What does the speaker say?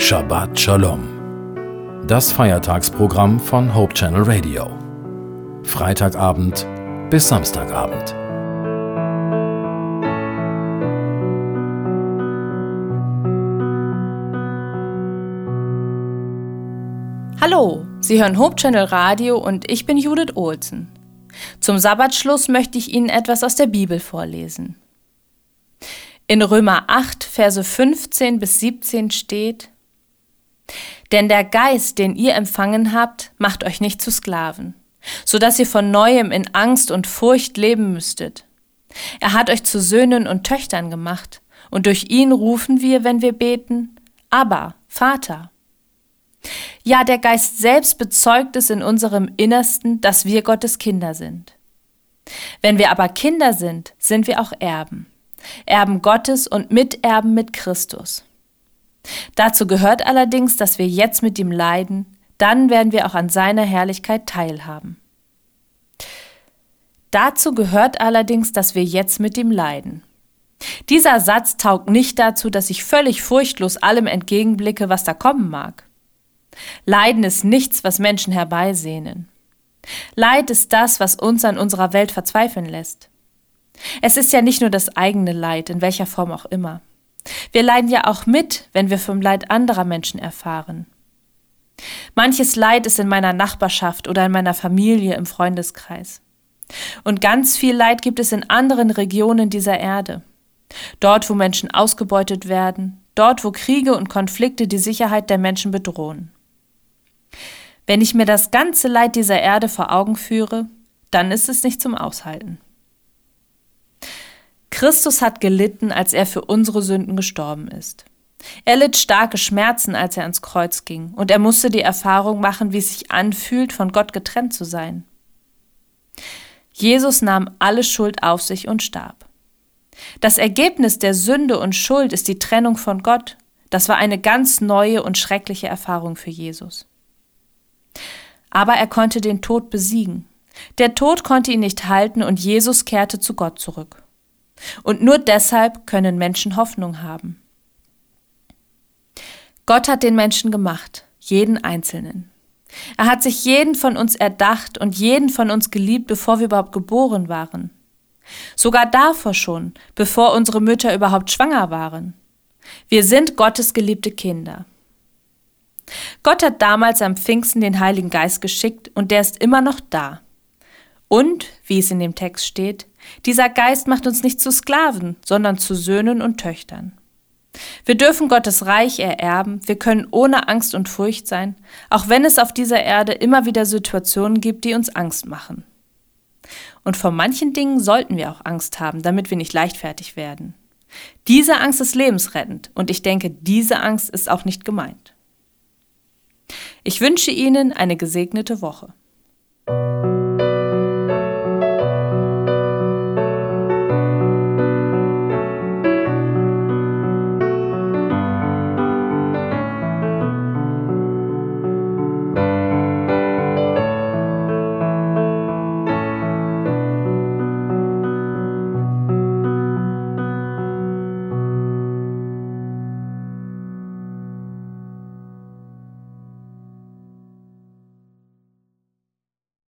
Shabbat Shalom. Das Feiertagsprogramm von Hope Channel Radio. Freitagabend bis Samstagabend. Hallo, Sie hören Hope Channel Radio und ich bin Judith Olsen. Zum Sabbatschluss möchte ich Ihnen etwas aus der Bibel vorlesen. In Römer 8, Verse 15 bis 17 steht, Denn der Geist, den ihr empfangen habt, macht euch nicht zu Sklaven, so dass ihr von neuem in Angst und Furcht leben müsstet. Er hat euch zu Söhnen und Töchtern gemacht, und durch ihn rufen wir, wenn wir beten, aber Vater. Ja, der Geist selbst bezeugt es in unserem Innersten, dass wir Gottes Kinder sind. Wenn wir aber Kinder sind, sind wir auch Erben. Erben Gottes und Miterben mit Christus. Dazu gehört allerdings, dass wir jetzt mit ihm leiden, dann werden wir auch an seiner Herrlichkeit teilhaben. Dazu gehört allerdings, dass wir jetzt mit ihm leiden. Dieser Satz taugt nicht dazu, dass ich völlig furchtlos allem entgegenblicke, was da kommen mag. Leiden ist nichts, was Menschen herbeisehnen. Leid ist das, was uns an unserer Welt verzweifeln lässt. Es ist ja nicht nur das eigene Leid, in welcher Form auch immer. Wir leiden ja auch mit, wenn wir vom Leid anderer Menschen erfahren. Manches Leid ist in meiner Nachbarschaft oder in meiner Familie im Freundeskreis. Und ganz viel Leid gibt es in anderen Regionen dieser Erde. Dort, wo Menschen ausgebeutet werden, dort, wo Kriege und Konflikte die Sicherheit der Menschen bedrohen. Wenn ich mir das ganze Leid dieser Erde vor Augen führe, dann ist es nicht zum Aushalten. Christus hat gelitten, als er für unsere Sünden gestorben ist. Er litt starke Schmerzen, als er ans Kreuz ging, und er musste die Erfahrung machen, wie es sich anfühlt, von Gott getrennt zu sein. Jesus nahm alle Schuld auf sich und starb. Das Ergebnis der Sünde und Schuld ist die Trennung von Gott. Das war eine ganz neue und schreckliche Erfahrung für Jesus. Aber er konnte den Tod besiegen. Der Tod konnte ihn nicht halten und Jesus kehrte zu Gott zurück. Und nur deshalb können Menschen Hoffnung haben. Gott hat den Menschen gemacht, jeden Einzelnen. Er hat sich jeden von uns erdacht und jeden von uns geliebt, bevor wir überhaupt geboren waren. Sogar davor schon, bevor unsere Mütter überhaupt schwanger waren. Wir sind Gottes geliebte Kinder. Gott hat damals am Pfingsten den Heiligen Geist geschickt und der ist immer noch da. Und, wie es in dem Text steht, dieser Geist macht uns nicht zu Sklaven, sondern zu Söhnen und Töchtern. Wir dürfen Gottes Reich ererben, wir können ohne Angst und Furcht sein, auch wenn es auf dieser Erde immer wieder Situationen gibt, die uns Angst machen. Und vor manchen Dingen sollten wir auch Angst haben, damit wir nicht leichtfertig werden. Diese Angst ist lebensrettend und ich denke, diese Angst ist auch nicht gemeint. Ich wünsche Ihnen eine gesegnete Woche.